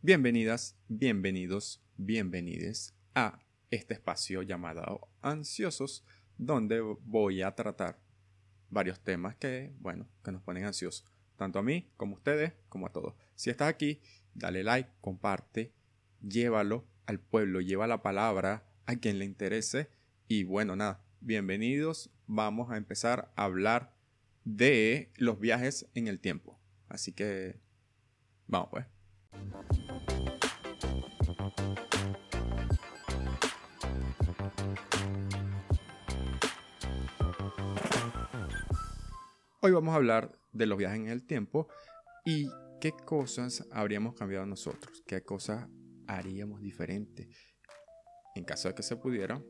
Bienvenidas, bienvenidos, bienvenides a este espacio llamado Ansiosos, donde voy a tratar varios temas que, bueno, que nos ponen ansiosos, tanto a mí como a ustedes, como a todos. Si estás aquí, dale like, comparte, llévalo al pueblo, lleva la palabra a quien le interese y bueno, nada, bienvenidos, vamos a empezar a hablar de los viajes en el tiempo. Así que, vamos pues. Hoy vamos a hablar de los viajes en el tiempo y qué cosas habríamos cambiado nosotros, qué cosas haríamos diferente en caso de que se pudiera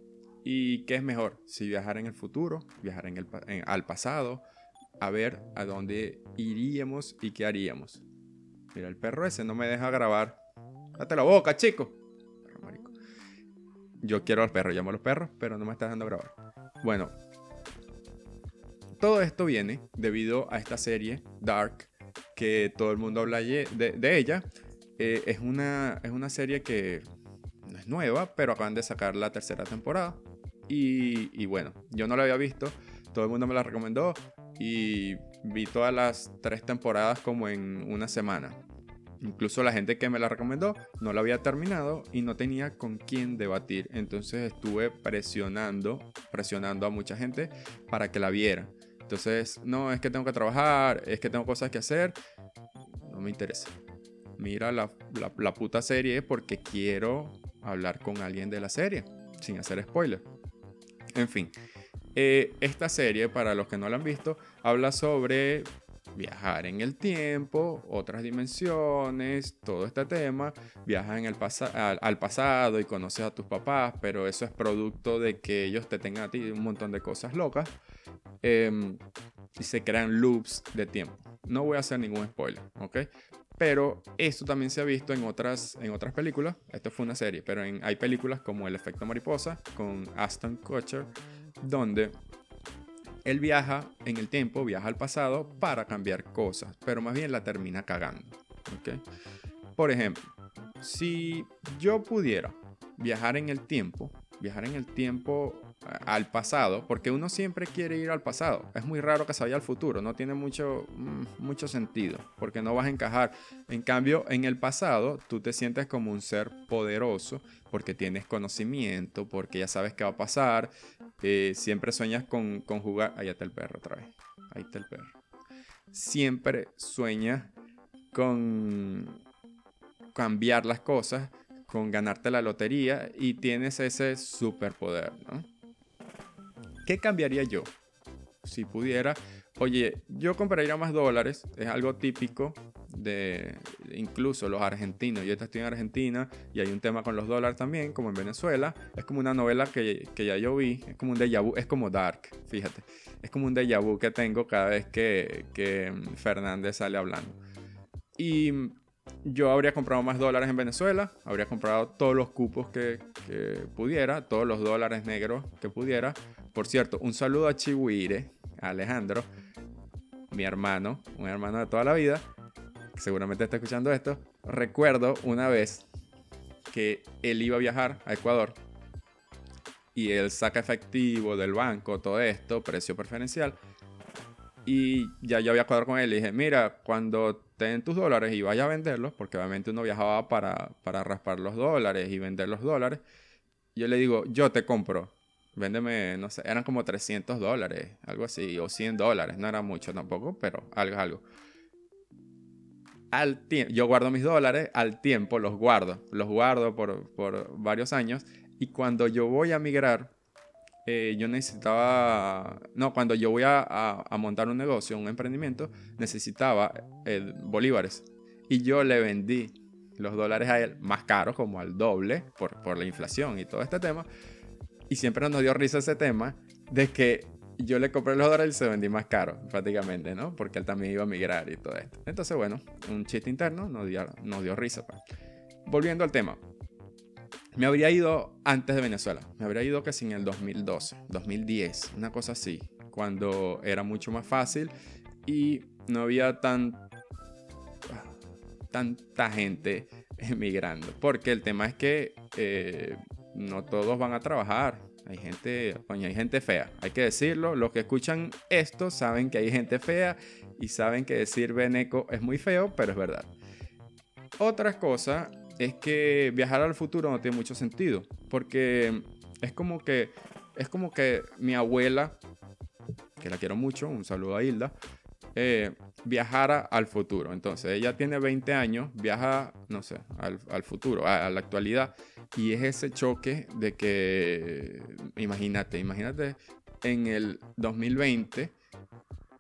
y qué es mejor, si viajar en el futuro, viajar en el, al pasado, a ver a dónde iríamos y qué haríamos. Mira, el perro ese no me deja grabar. Date la boca, chico. Yo quiero al perro, llamo a los perros, pero no me está dejando grabar. Bueno, todo esto viene debido a esta serie, Dark, que todo el mundo habla de, ella. Eh, es, una, es una serie que no es nueva, pero acaban de sacar la tercera temporada. Y, bueno, yo no la había visto, todo el mundo me la recomendó y vi todas las tres temporadas como en una semana. Incluso la gente que me la recomendó no la había terminado y no tenía con quién debatir. Entonces estuve presionando, presionando a mucha gente para que la viera. Entonces, no, es que tengo que trabajar, es que tengo cosas que hacer. No me interesa. Mira la, la, puta serie porque quiero hablar con alguien de la serie, sin hacer spoiler. En fin, eh, esta serie, para los que no la han visto, habla sobre viajar en el tiempo, otras dimensiones, todo este tema, viajas en el al, pasado y conoces a tus papás, pero eso es producto de que ellos te tengan a ti un montón de cosas locas em, y se crean loops de tiempo. No voy a hacer ningún spoiler, ¿ok? Pero esto también se ha visto en otras, en otras películas. Esto fue una serie, pero en, hay películas como El efecto mariposa con Aston Kutcher, donde él viaja en el tiempo, viaja al pasado para cambiar cosas, pero más bien la termina cagando. Por ejemplo, si yo pudiera viajar en el tiempo, viajar en el tiempo al pasado, porque uno siempre quiere ir al pasado. Es muy raro que se vaya al futuro, no tiene mucho, mm, mucho sentido, porque no vas a encajar. En cambio, en el pasado, tú te sientes como un ser poderoso, porque tienes conocimiento, porque ya sabes qué va a pasar. Eh, siempre sueñas con, con jugar. Ahí está el perro otra vez. Ahí está el perro. Siempre sueñas con cambiar las cosas, con ganarte la lotería y tienes ese superpoder, ¿no? ¿Qué cambiaría yo? Si pudiera, oye, yo compraría más dólares, es algo típico de incluso los argentinos. Yo estoy en Argentina y hay un tema con los dólares también, como en Venezuela. Es como una novela que, que ya yo vi, es como un déjà vu, es como Dark, fíjate. Es como un déjà vu que tengo cada vez que, que Fernández sale hablando. Y yo habría comprado más dólares en Venezuela, habría comprado todos los cupos que, que, pudiera, todos los dólares negros que pudiera, por cierto, un saludo a Chihuire, a Alejandro, mi hermano, un hermano de toda la vida, seguramente está escuchando esto. Recuerdo una vez que él iba a viajar a Ecuador y él saca efectivo del banco, todo esto, precio preferencial. Y ya yo había cuadrado con él y dije, mira, cuando ten tus dólares y vaya a venderlos, porque obviamente uno viajaba para, para raspar los dólares y vender los dólares, yo le digo, yo te compro Véndeme, no sé, eran como 300 dólares, algo así, o 100 dólares, no era mucho tampoco, pero algo algo. Al yo guardo mis dólares, al tiempo los guardo, los guardo por, por varios años, y cuando yo voy a migrar, eh, yo necesitaba, no, cuando yo voy a, a, montar un negocio, un emprendimiento, necesitaba eh, bolívares, y yo le vendí los dólares a él más caros, como al doble, por, por la inflación y todo este tema. Y siempre nos dio risa ese tema de que yo le compré los dólares y se vendí más caro, prácticamente, ¿no? Porque él también iba a migrar y todo esto. Entonces, bueno, un chiste interno nos dio, nos dio risa. Pues. Volviendo al tema. Me habría ido antes de Venezuela. Me habría ido casi en el 2012, 2010, una cosa así. Cuando era mucho más fácil y no había tan, tanta gente emigrando. Porque el tema es que eh, no todos van a trabajar. Hay gente, hay gente fea, hay que decirlo. Los que escuchan esto saben que hay gente fea y saben que decir Beneco es muy feo, pero es verdad. Otra cosa es que viajar al futuro no tiene mucho sentido, porque es como que es como que mi abuela, que la quiero mucho, un saludo a Hilda, eh, viajara al futuro. Entonces, ella tiene 20 años, viaja, no sé, al, futuro, a, la actualidad. Y es ese choque de que, imagínate, imagínate en el 2020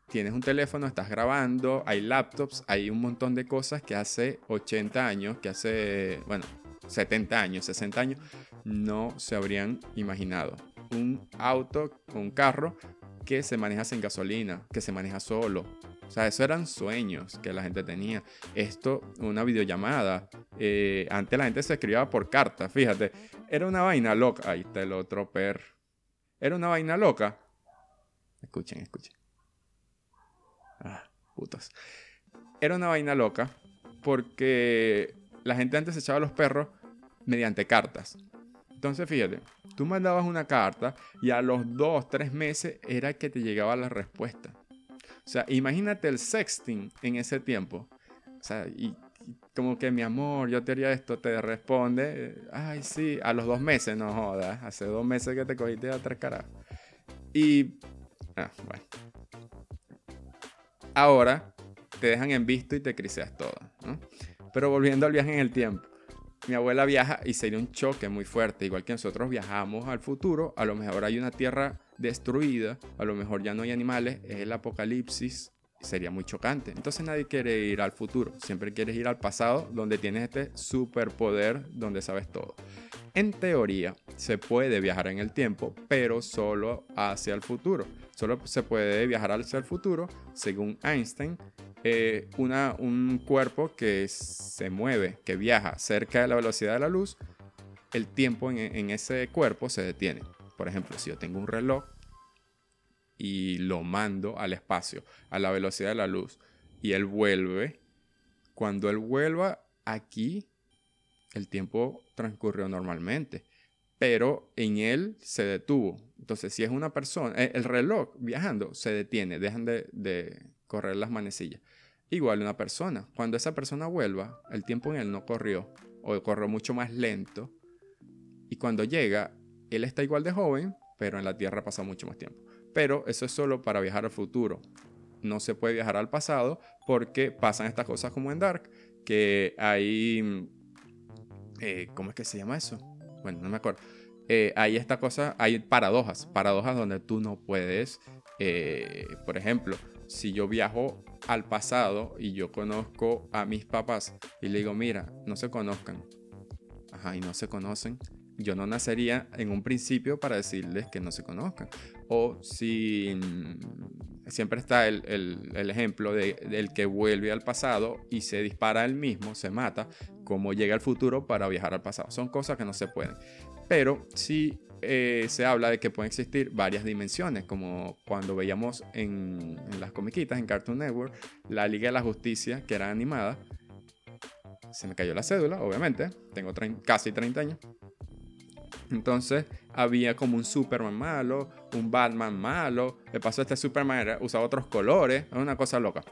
tienes un teléfono, estás grabando, hay laptops, hay un montón de cosas que hace 80 años, que hace, bueno, 70 años, 60 años, no se habrían imaginado. Un auto, un carro que se maneja sin gasolina, que se maneja solo. O sea, eso eran sueños que la gente tenía. Esto, una videollamada. Eh, antes la gente se escribía por carta, fíjate. Era una vaina loca. Ahí está el otro per. Era una vaina loca. Escuchen, escuchen. Ah, putos. Era una vaina loca porque la gente antes echaba los perros mediante cartas. Entonces, fíjate, tú mandabas una carta y a los dos, tres meses era que te llegaba la respuesta. O sea, imagínate el sexting en ese tiempo. O sea, y, como que mi amor, yo te haría esto, te responde, ay, sí, a los dos meses, no jodas, hace dos meses que te cogiste a tres caras. Y, ah, bueno. Ahora te dejan en visto y te criseas todo. Pero volviendo al viaje en el tiempo mi abuela viaja y sería un choque muy fuerte. Igual que nosotros viajamos al futuro, a lo mejor hay una tierra destruida, a lo mejor ya no hay animales, es el apocalipsis, sería muy chocante. Entonces nadie quiere ir al futuro, siempre quieres ir al pasado donde tienes este superpoder donde sabes todo. En teoría se puede viajar en el tiempo, pero solo hacia el futuro. Solo se puede viajar hacia el futuro, según Einstein, eh, una, un cuerpo que se mueve, que viaja cerca de la velocidad de la luz, el tiempo en, ese cuerpo se detiene. Por ejemplo, si yo tengo un reloj y lo mando al espacio, a la velocidad de la luz, y él vuelve, cuando él vuelva aquí, el tiempo transcurrió normalmente, pero en él se detuvo. Entonces, si es una persona, eh, el reloj viajando se detiene, dejan de correr las manecillas. Igual una persona. Cuando esa persona vuelva, el tiempo en él no corrió o corrió mucho más lento. Y cuando llega, él está igual de joven, pero en la Tierra pasa mucho más tiempo. Pero eso es solo para viajar al futuro. No se puede viajar al pasado porque pasan estas cosas como en Dark, que hay... Eh, ¿Cómo es que se llama eso? Bueno, no me acuerdo. Eh, hay esta cosa, hay paradojas, paradojas donde tú no puedes, eh, por ejemplo, si yo viajo al pasado y yo conozco a mis papás y le digo, mira, no se conozcan. Ajá, y no se conocen. Yo no nacería en un principio para decirles que no se conozcan. O si mm, siempre está el, el, ejemplo de, del que vuelve al pasado y se dispara él mismo, se mata, como llega al futuro para viajar al pasado. Son cosas que no se pueden. Pero si eh, se habla de que pueden existir varias dimensiones, como cuando veíamos en, las comiquitas, en Cartoon Network, la Liga de la Justicia, que era animada. Se me cayó la cédula, obviamente, tengo casi 30 años. Entonces había como un Superman malo, un Batman malo. De paso, este Superman usaba otros colores, es una cosa loca.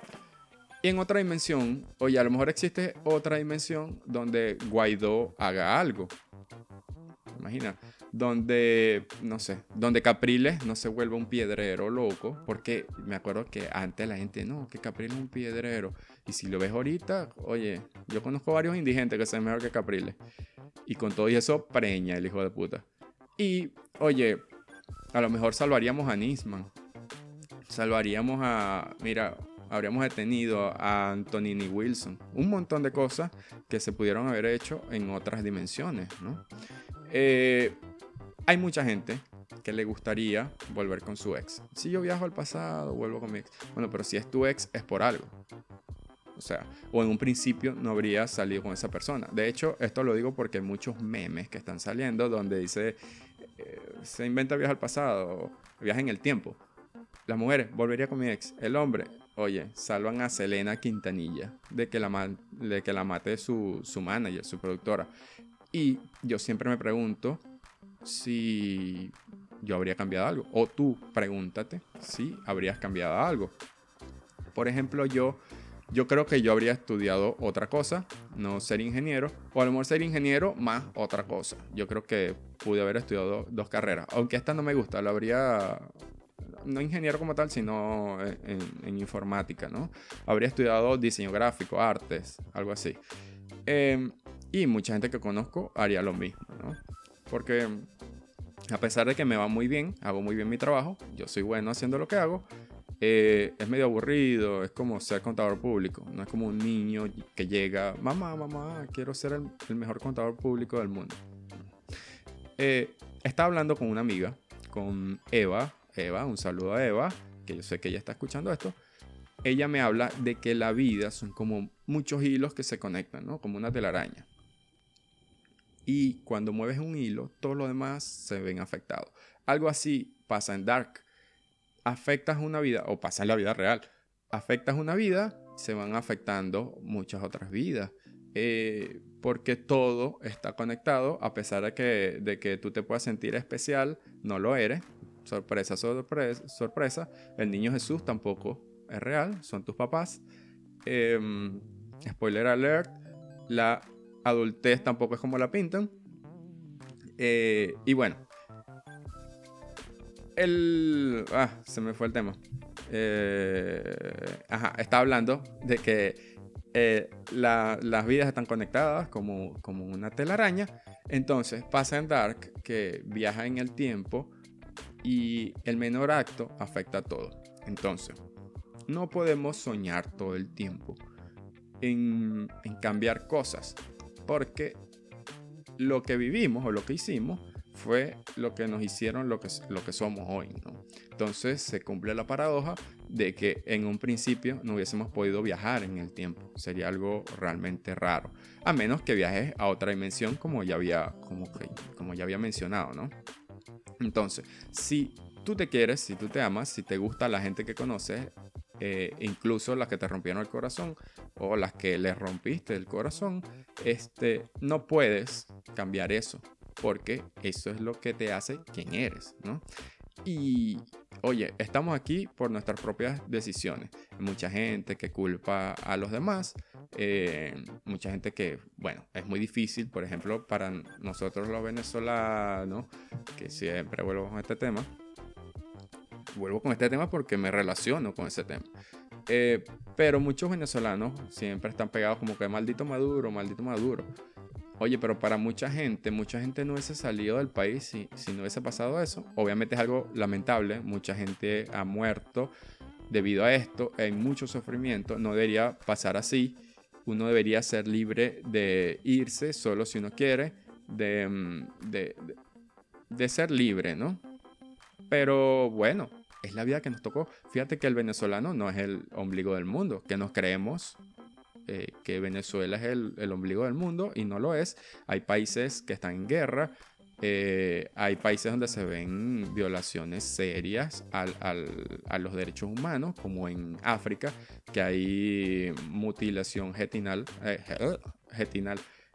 Y en otra dimensión, oye, a lo mejor existe otra dimensión donde Guaidó haga algo. Imagina, donde, no sé, donde Capriles no se vuelva un piedrero loco, porque me acuerdo que antes la gente, no, que Capriles es un piedrero, y si lo ves ahorita, oye, yo conozco varios indigentes que son mejor que Capriles, y con todo eso preña el hijo de puta. Y, oye, a lo mejor salvaríamos a Nisman, salvaríamos a, mira, habríamos detenido a Antonini Wilson, un montón de cosas que se pudieron haber hecho en otras dimensiones, ¿no? Eh, hay mucha gente que le gustaría volver con su ex. Si yo viajo al pasado, vuelvo con mi ex. Bueno, pero si es tu ex, es por algo. O sea, o en un principio no habría salido con esa persona. De hecho, esto lo digo porque hay muchos memes que están saliendo donde dice, eh, se inventa viaje al pasado, viaje en el tiempo. Las mujeres, volvería con mi ex. El hombre, oye, salvan a Selena Quintanilla de que la, de que la mate su, su manager, su productora. Y yo siempre me pregunto si yo habría cambiado algo. O tú pregúntate si habrías cambiado algo. Por ejemplo, yo, yo creo que yo habría estudiado otra cosa, no ser ingeniero, o a lo mejor ser ingeniero más otra cosa. Yo creo que pude haber estudiado dos carreras, aunque esta no me gusta, lo habría no ingeniero como tal, sino en, informática, ¿no? Habría estudiado diseño gráfico, artes, algo así. Em, y mucha gente que conozco haría lo mismo, ¿no? Porque a pesar de que me va muy bien, hago muy bien mi trabajo, yo soy bueno haciendo lo que hago, eh, es medio aburrido, es como ser contador público, no es como un niño que llega, mamá, mamá, quiero ser el, mejor contador público del mundo. Eh, estaba hablando con una amiga, con Eva, Eva, un saludo a Eva, que yo sé que ella está escuchando esto. Ella me habla de que la vida son como muchos hilos que se conectan, ¿no? Como una telaraña. Y cuando mueves un hilo, todos los demás se ven afectados. Algo así pasa en Dark. Afectas una vida, o pasa en la vida real. Afectas una vida, se van afectando muchas otras vidas. Eh, porque todo está conectado, a pesar de que, de que tú te puedas sentir especial, no lo eres, sorpresa, sorpresa, sorpresa. El niño Jesús tampoco es real, son tus papás. Em, spoiler alert, la adultez tampoco es como la pintan. Eh, y bueno, el... Ah, se me fue el tema. Eh, ajá, está hablando de que eh, las vidas están conectadas como, como una telaraña. Entonces pasa en Dark que viaja en el tiempo y el menor acto afecta a todo. Entonces, no podemos soñar todo el tiempo en, cambiar cosas, porque lo que vivimos o lo que hicimos fue lo que nos hicieron lo que, lo que somos hoy. Entonces se cumple la paradoja de que en un principio no hubiésemos podido viajar en el tiempo. Sería algo realmente raro. A menos que viajes a otra dimensión como ya había, como ya había mencionado. ¿no? Entonces, si tú te quieres, si tú te amas, si te gusta la gente que conoces, eh, incluso las que te rompieron el corazón o las que le rompiste el corazón, este, no puedes cambiar eso, porque eso es lo que te hace quien eres, ¿no? Y oye, estamos aquí por nuestras propias decisiones. Mucha gente que culpa a los demás, eh, mucha gente que, bueno, es muy difícil, por ejemplo, para nosotros los venezolanos, que siempre vuelvo con este tema, vuelvo con este tema porque me relaciono con ese tema. Eh, pero muchos venezolanos siempre están pegados como que maldito Maduro, maldito Maduro. Oye, pero para mucha gente, mucha gente no hubiese salido del país si, no hubiese pasado eso. Obviamente es algo lamentable, mucha gente ha muerto debido a esto, hay mucho sufrimiento, no debería pasar así. Uno debería ser libre de irse solo si uno quiere, de, mm, de, de ser libre, ¿no? Pero bueno, es la vida que nos tocó. Fíjate que el venezolano no es el ombligo del mundo, que nos creemos eh, que Venezuela es el, ombligo del mundo y no lo es. Hay países que están en guerra, eh, hay países donde se ven violaciones serias al, a los derechos humanos, como en África, que hay mutilación getinal, eh,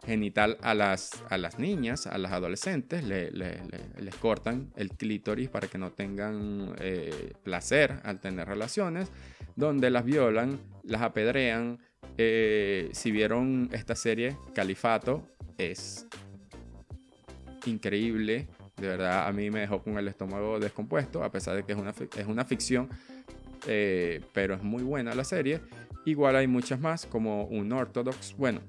genital a las, a las niñas, a las adolescentes, les cortan el clítoris para que no tengan placer al tener relaciones, donde las violan, las apedrean, eh, si vieron esta serie, Califato, es increíble. De verdad, a mí me dejó con el estómago descompuesto, a pesar de que es una, es una ficción, eh, pero es muy buena la serie. Igual hay muchas más, como un Orthodox. Bueno,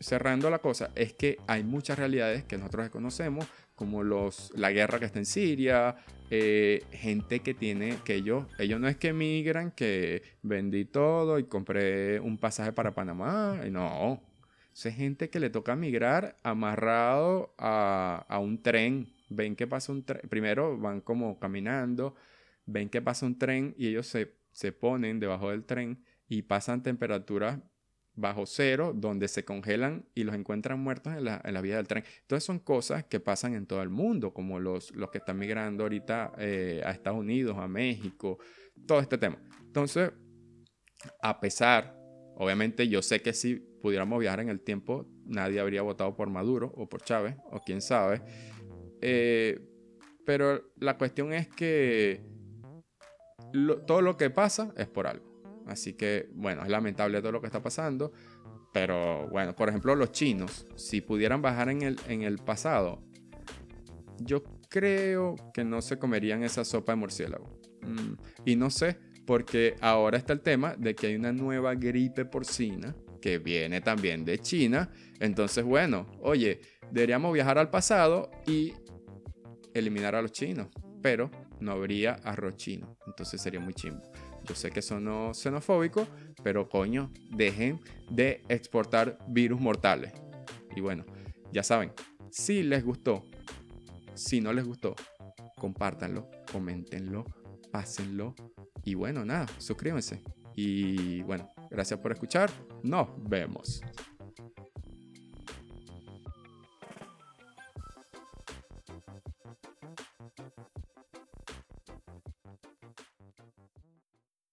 cerrando la cosa, es que hay muchas realidades que nosotros desconocemos, como los, la guerra que está en Siria, eh, gente que tiene, que ellos, ellos no es que emigran, que vendí todo y compré un pasaje para Panamá, no, es gente que le toca migrar amarrado a, a un tren, ven que pasa un tren, primero van como caminando, ven que pasa un tren y ellos se, se ponen debajo del tren y pasan temperaturas bajo cero, donde se congelan y los encuentran muertos en la, en la vía del tren. Entonces son cosas que pasan en todo el mundo, como los, los que están migrando ahorita eh, a Estados Unidos, a México, todo este tema. Entonces, a pesar, obviamente yo sé que si pudiéramos viajar en el tiempo, nadie habría votado por Maduro o por Chávez, o quién sabe. Eh, pero la cuestión es que todo lo que pasa es por algo. Así que, bueno, es lamentable todo lo que está pasando. Pero bueno, por ejemplo, los chinos, si pudieran bajar en el, en el pasado, yo creo que no se comerían esa sopa de murciélago. Mm, y no sé, porque ahora está el tema de que hay una nueva gripe porcina que viene también de China. Entonces, bueno, oye, deberíamos viajar al pasado y eliminar a los chinos, pero no habría arroz chino. Entonces sería muy chimbo. Yo sé que son xenofóbicos, pero coño, dejen de exportar virus mortales. Y bueno, ya saben, si les gustó, si no les gustó, compártanlo, coméntenlo, pásenlo. Y bueno, nada, suscríbanse. Y bueno, gracias por escuchar. Nos vemos.